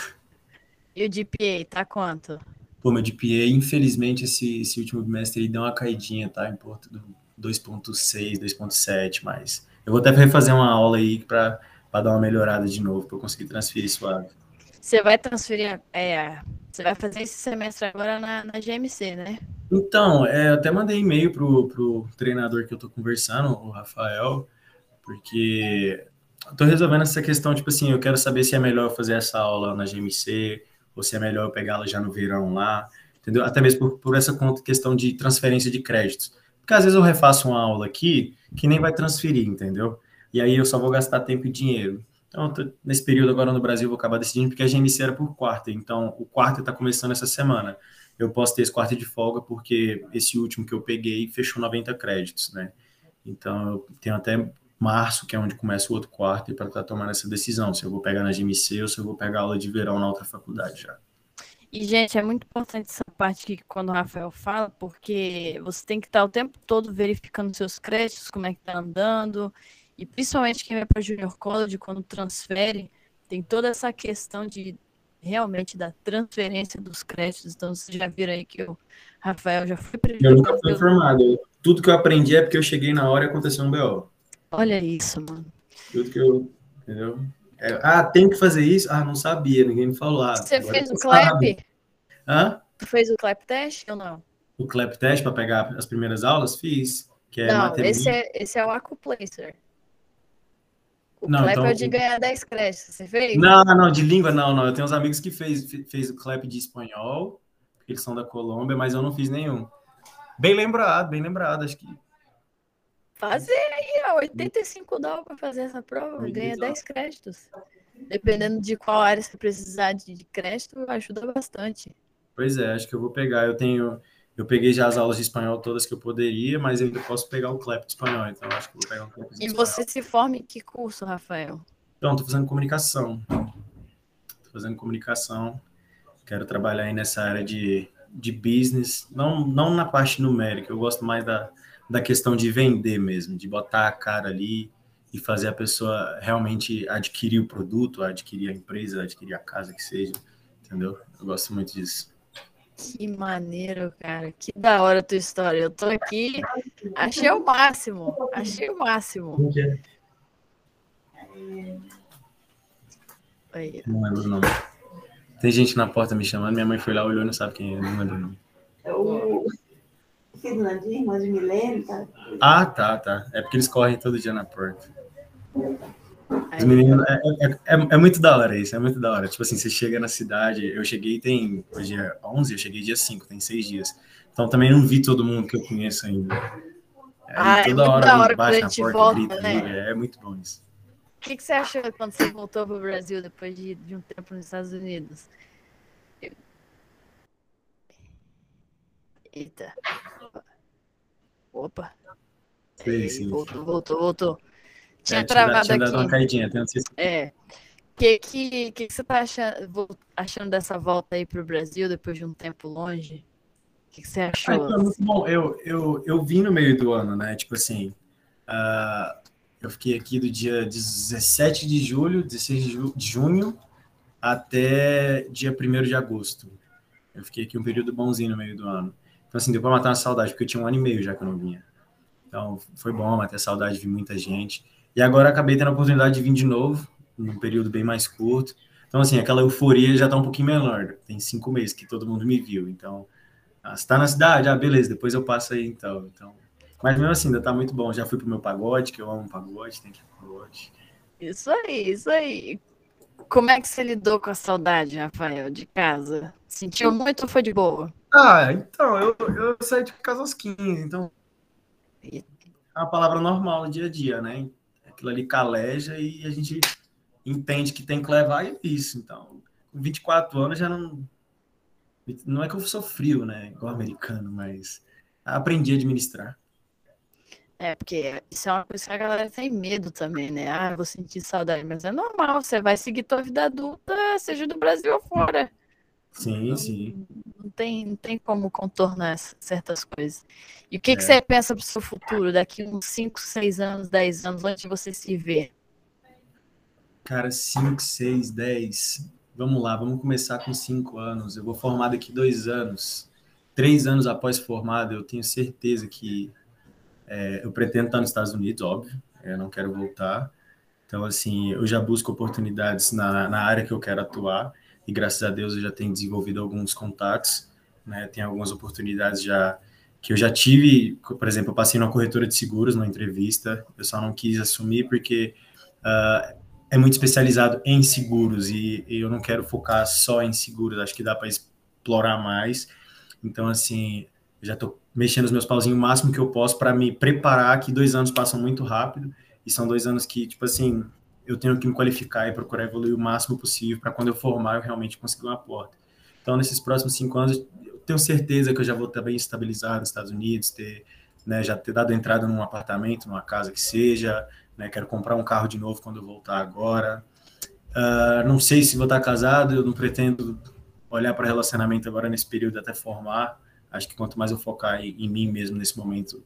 E o GPA, tá quanto? Pô, meu GPA, infelizmente, esse, esse último bimestre aí deu uma caidinha, tá? Em porto do 2.6, 2.7, mas eu vou até refazer uma aula aí para dar uma melhorada de novo, para eu conseguir transferir suave. Você vai transferir, é, você vai fazer esse semestre agora na, na GMC, né? Então, é, eu até mandei e-mail pro, pro treinador que eu tô conversando, o Rafael, porque tô resolvendo essa questão, tipo assim, eu quero saber se é melhor fazer essa aula na GMC, ou se é melhor eu pegá-la já no verão lá, entendeu? Até mesmo por, por essa questão de transferência de créditos. Porque às vezes eu refaço uma aula aqui que nem vai transferir, entendeu? E aí eu só vou gastar tempo e dinheiro. Então, nesse período agora no Brasil, eu vou acabar decidindo, porque a GMC era por quarta. Então, o quarto está começando essa semana. Eu posso ter esse quarto de folga, porque esse último que eu peguei fechou 90 créditos, né? Então, eu tenho até março, que é onde começa o outro quarto, e para estar tá tomando essa decisão, se eu vou pegar na GMC ou se eu vou pegar aula de verão na outra faculdade já. E, gente, é muito importante essa parte que quando o Rafael fala, porque você tem que estar o tempo todo verificando seus créditos, como é que tá andando, e principalmente quem vai para Junior College, quando transfere, tem toda essa questão de realmente da transferência dos créditos. Então, vocês já viram aí que o Rafael já foi prejudicado. Eu nunca fui informado. Tudo que eu aprendi é porque eu cheguei na hora e aconteceu um BO. Olha isso, mano. Tudo que eu. Entendeu? É, ah, tem que fazer isso? Ah, não sabia, ninguém me falou. Ah, Você fez o clap? Sabe. Hã? Tu fez o clap test ou não? O clap test para pegar as primeiras aulas? Fiz. Que é não, esse é, esse é o Acuplacer. O não, clap então... é de ganhar 10 créditos, você fez? Não, não, de língua não, não. Eu tenho uns amigos que fez, fez o clap de espanhol, eles são da Colômbia, mas eu não fiz nenhum. Bem lembrado, bem lembrado, acho que. Fazer aí, ó, 85 dólares para fazer essa prova, ganha 10 créditos. Dependendo de qual área você precisar de crédito, ajuda bastante. Pois é, acho que eu vou pegar. Eu tenho eu peguei já as aulas de espanhol todas que eu poderia, mas eu ainda posso pegar o CLEP de espanhol, então acho que vou pegar o CLEP de E você se forma em que curso, Rafael? Então, estou fazendo comunicação. Estou fazendo comunicação. Quero trabalhar aí nessa área de, de business, não, não na parte numérica, eu gosto mais da, da questão de vender mesmo, de botar a cara ali e fazer a pessoa realmente adquirir o produto, adquirir a empresa, adquirir a casa que seja, entendeu? Eu gosto muito disso. Que maneiro, cara. Que da hora a tua história. Eu tô aqui, achei o máximo. Achei o máximo. Aí. Não lembro o nome. Tem gente na porta me chamando, minha mãe foi lá, olhou e não sabe quem é, não lembro o nome. É Fernandinho, irmão de Milene, tá? Ah, tá, tá. É porque eles correm todo dia na porta. Os meninos, é, é, é, é, muito da hora isso, é muito da hora. Tipo assim, você chega na cidade, eu cheguei tem, hoje é 11, eu cheguei dia 5, tem seis dias. Então também não vi todo mundo que eu conheço ainda. É, ah, é toda é hora, hora baixa na porta, volta, grita, né? é muito bom isso. O que, que, você achou quando você voltou para o Brasil depois de, de, um tempo nos Estados Unidos? Eita. Opa. Sim, sim. Voltou, voltou, voltou. Tinha é, travado tinha, dado uma caidinha. Tem é. O que, que, que, você tá achando, achando dessa volta aí para o Brasil depois de um tempo longe? O que, que você achou? Ah, então, muito bom. Eu, eu, eu vim no meio do ano, né? Tipo assim, uh, eu fiquei aqui do dia 17 de julho, 16 de junho, até dia 1 de agosto. Eu fiquei aqui um período bonzinho no meio do ano. Então, assim, deu para matar uma saudade, porque eu tinha um ano e meio já que eu não vinha. Então, foi bom matar saudade, vi muita gente. E agora acabei tendo a oportunidade de vir de novo, num período bem mais curto. Então, assim, aquela euforia já está um pouquinho menor. Tem cinco meses que todo mundo me viu. Então, ah, você tá na cidade? Ah, beleza, depois eu passo aí, então. então. Mas mesmo assim, ainda tá muito bom. Já fui pro meu pagode, que eu amo pagode, tem que ir pro pagode. Isso aí, isso aí. Como é que você lidou com a saudade, Rafael, de casa? Sentiu muito ou foi de boa? Ah, então, eu, eu saí de casa aos 15, então. É uma palavra normal no dia a dia, né? aquilo ali caleja e a gente entende que tem que levar é isso. Então, com 24 anos já não. Não é que eu sou frio, né? Igual americano, mas aprendi a administrar. É, porque isso é uma coisa que a galera tem medo também, né? Ah, vou sentir saudade, mas é normal, você vai seguir tua vida adulta, seja do Brasil ou fora. Sim, não, sim. Não tem, não tem como contornar certas coisas. E o que, é. que você pensa para o seu futuro, daqui uns 5, 6 anos, 10 anos, onde você se vê? Cara, 5, 6, 10. vamos lá, vamos começar com cinco anos. Eu vou formar daqui dois anos. Três anos após formado, eu tenho certeza que é, eu pretendo estar nos Estados Unidos, óbvio. Eu não quero voltar. Então, assim, eu já busco oportunidades na, na área que eu quero atuar e graças a Deus eu já tenho desenvolvido alguns contatos, né? Tem algumas oportunidades já que eu já tive, por exemplo, eu passei numa corretora de seguros, numa entrevista, eu só não quis assumir porque uh, é muito especializado em seguros e, e, eu não quero focar só em seguros, acho que dá para explorar mais. Então, assim, já estou mexendo os meus pauzinhos o máximo que eu posso para me preparar, que dois anos passam muito rápido e são dois anos que, tipo assim, eu tenho que me qualificar e procurar evoluir o máximo possível para quando eu formar eu realmente conseguir uma porta. Então, nesses próximos cinco anos, eu tenho certeza que eu já vou estar bem estabilizado nos Estados Unidos, ter, né, já ter dado entrada num apartamento, numa casa que seja, né, quero comprar um carro de novo quando eu voltar agora. Uh, não sei se vou estar casado, eu não pretendo olhar para relacionamento agora nesse período até formar. Acho que quanto mais eu focar em, em mim mesmo nesse momento,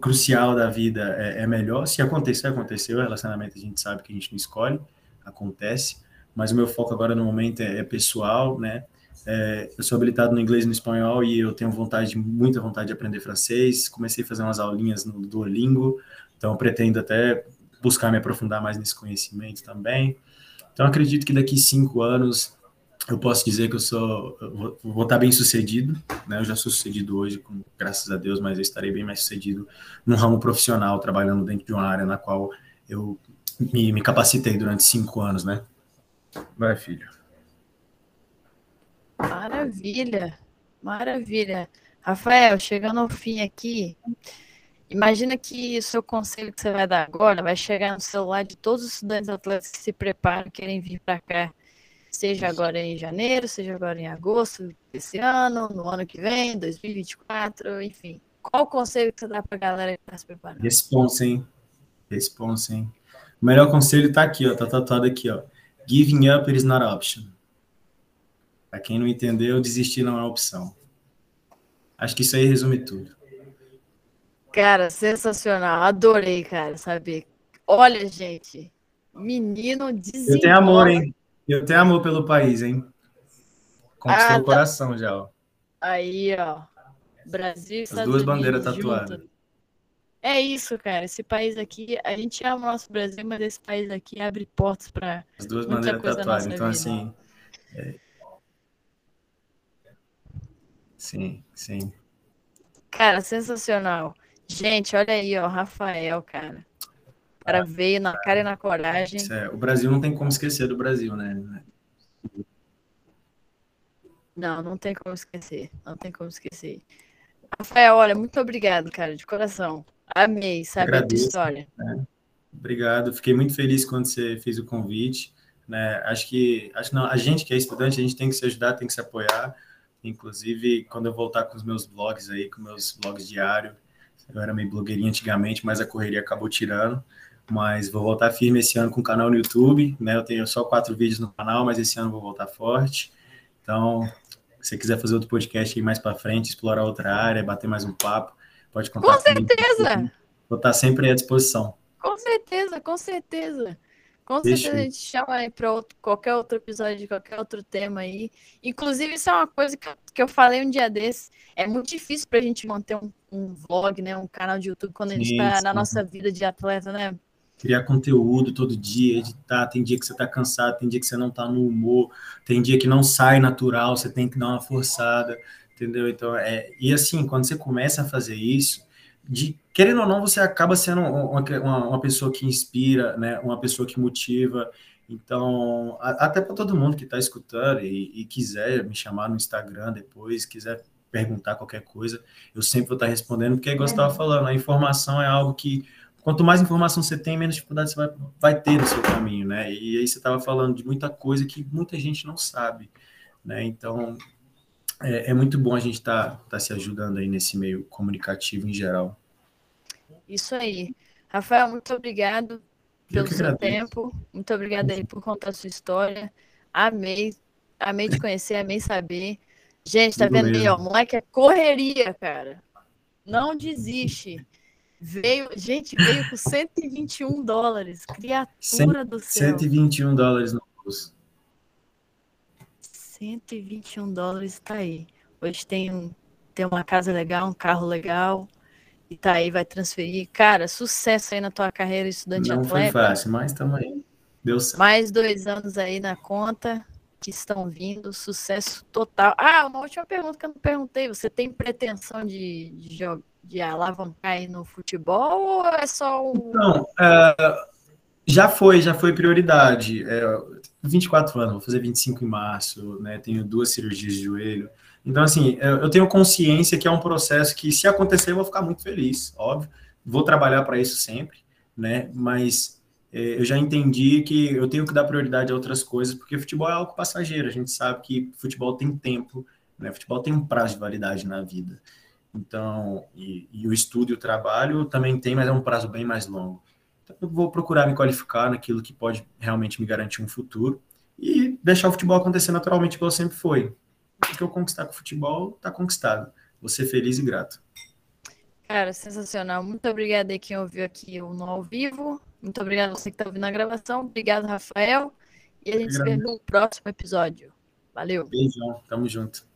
crucial da vida é, é, melhor. Se acontecer, aconteceu. O relacionamento a gente sabe que a gente não escolhe, acontece. Mas o meu foco agora no momento é, é pessoal, né? É, eu sou habilitado no inglês e no espanhol e eu tenho vontade, muita vontade de aprender francês. Comecei a fazer umas aulinhas no Duolingo, então pretendo até buscar me aprofundar mais nesse conhecimento também. Então acredito que daqui cinco anos eu posso dizer que eu sou eu vou, estar bem sucedido, né? Eu já sou sucedido hoje, com, graças a Deus, mas eu estarei bem mais sucedido no ramo profissional, trabalhando dentro de uma área na qual eu me, me capacitei durante cinco anos, né? Vai, filho. Maravilha, maravilha. Rafael, chegando ao fim aqui, imagina que o seu conselho que você vai dar agora vai chegar no celular de todos os estudantes atletas que se preparam, querem vir para cá seja agora em janeiro, seja agora em agosto desse ano, no ano que vem, 2024, enfim. Qual o conselho que você dá para a galera que está se preparando? Responsem. Responsem. O melhor conselho está aqui, ó, tá tatuado aqui, ó. Giving up is not option. Para quem não entendeu, desistir não é opção. Acho que isso aí resume tudo. Cara, sensacional. Adorei, cara, saber. Olha, gente, menino desenrola. Eu tenho amor, hein? Eu tenho amor pelo país, hein? Conquistou ah, tá. o coração já, ó. Aí, ó. Brasil, As duas bandeiras tatuadas. É isso, cara. Esse país aqui, a gente ama o nosso Brasil, mas esse país aqui abre portas para as duas bandeiras tatuadas. Então, vida. assim. É... Sim, sim. Cara, sensacional. Gente, olha aí, ó, Rafael, cara. Cara veio na cara e na coragem. É, o Brasil não tem como esquecer do Brasil, né? Não, não tem como esquecer. Não tem como esquecer. Rafael, olha, muito obrigado, cara, de coração. Amei saber a tua história. Né? Obrigado. Fiquei muito feliz quando você fez o convite. Né? Acho que acho não, a gente que é estudante, a gente tem que se ajudar, tem que se apoiar. Inclusive, quando eu voltar com os meus blogs aí, com meus blogs diários, eu era meio blogueirinho antigamente, mas a correria acabou tirando mas vou voltar firme esse ano com o canal no YouTube, né? Eu tenho só quatro vídeos no canal, mas esse ano vou voltar forte. Então, se você quiser fazer outro podcast aí mais para frente, explorar outra área, bater mais um papo, pode contar. Com certeza. Vou estar sempre à disposição. Com certeza, com certeza. Com Deixa. certeza a gente chama aí para qualquer outro episódio de qualquer outro tema aí. Inclusive, isso é uma coisa que eu, que eu falei um dia desses. É muito difícil para a gente manter um, um, vlog, né? Um canal de YouTube quando a gente está na nossa vida de atleta, né? Criar conteúdo todo dia, editar. Tem dia que você está cansado, tem dia que você não está no humor, tem dia que não sai natural, você tem que dar uma forçada, entendeu? Então, é, e assim, quando você começa a fazer isso, de querendo ou não, você acaba sendo uma, uma, uma pessoa que inspira, né? Uma pessoa que motiva. Então, a, até para todo mundo que está escutando e, e quiser me chamar no Instagram depois, quiser perguntar qualquer coisa, eu sempre vou estar respondendo, porque, igual você estava falando, a informação é algo que quanto mais informação você tem, menos dificuldade você vai, vai ter no seu caminho, né? E aí você estava falando de muita coisa que muita gente não sabe, né? Então, é, é muito bom a gente estar tá, tá se ajudando aí nesse meio comunicativo em geral. Isso aí. Rafael, muito obrigado pelo seu agradeço. tempo. Muito obrigado aí por contar a sua história. Amei, amei te conhecer, amei saber. Gente, tá vendo mesmo. aí, ó? Moleque é correria, cara. Não desiste. Veio, gente, veio com 121 dólares. Criatura do céu. 121 dólares no bolso. 121 dólares tá aí. Hoje tem, um, tem uma casa legal, um carro legal. E tá aí, vai transferir. Cara, sucesso aí na tua carreira estudante Não atleta. foi fácil, mas também deu certo. Mais dois anos aí na conta que estão vindo. Sucesso total. Ah, uma última pergunta que eu não perguntei. Você tem pretensão de, de, de alavancar aí no futebol ou é só um. Não, é, já foi, já foi prioridade. É, 24 anos, vou fazer 25 em março, né? Tenho duas cirurgias de joelho. Então, assim, eu eu tenho consciência que é um processo que, se acontecer, eu vou ficar muito feliz, óbvio. Vou trabalhar para isso sempre, né? Mas é, eu já entendi que eu tenho que dar prioridade a outras coisas, porque futebol é algo passageiro. A gente sabe que futebol tem tempo, né? Futebol tem um prazo de validade na vida. Então, e, e o estudo e o trabalho também tem, mas é um prazo bem mais longo. Então, eu vou procurar me qualificar naquilo que pode realmente me garantir um futuro e deixar o futebol acontecer naturalmente, igual sempre foi. O que eu conquistar com o futebol, tá conquistado. Vou ser feliz e grato. Cara, sensacional. Muito obrigada aí quem ouviu aqui o no ao vivo. Muito obrigada a você que está ouvindo a gravação. Obrigado, Rafael. E a gente se vê no próximo episódio. Valeu. Beijão, tamo junto.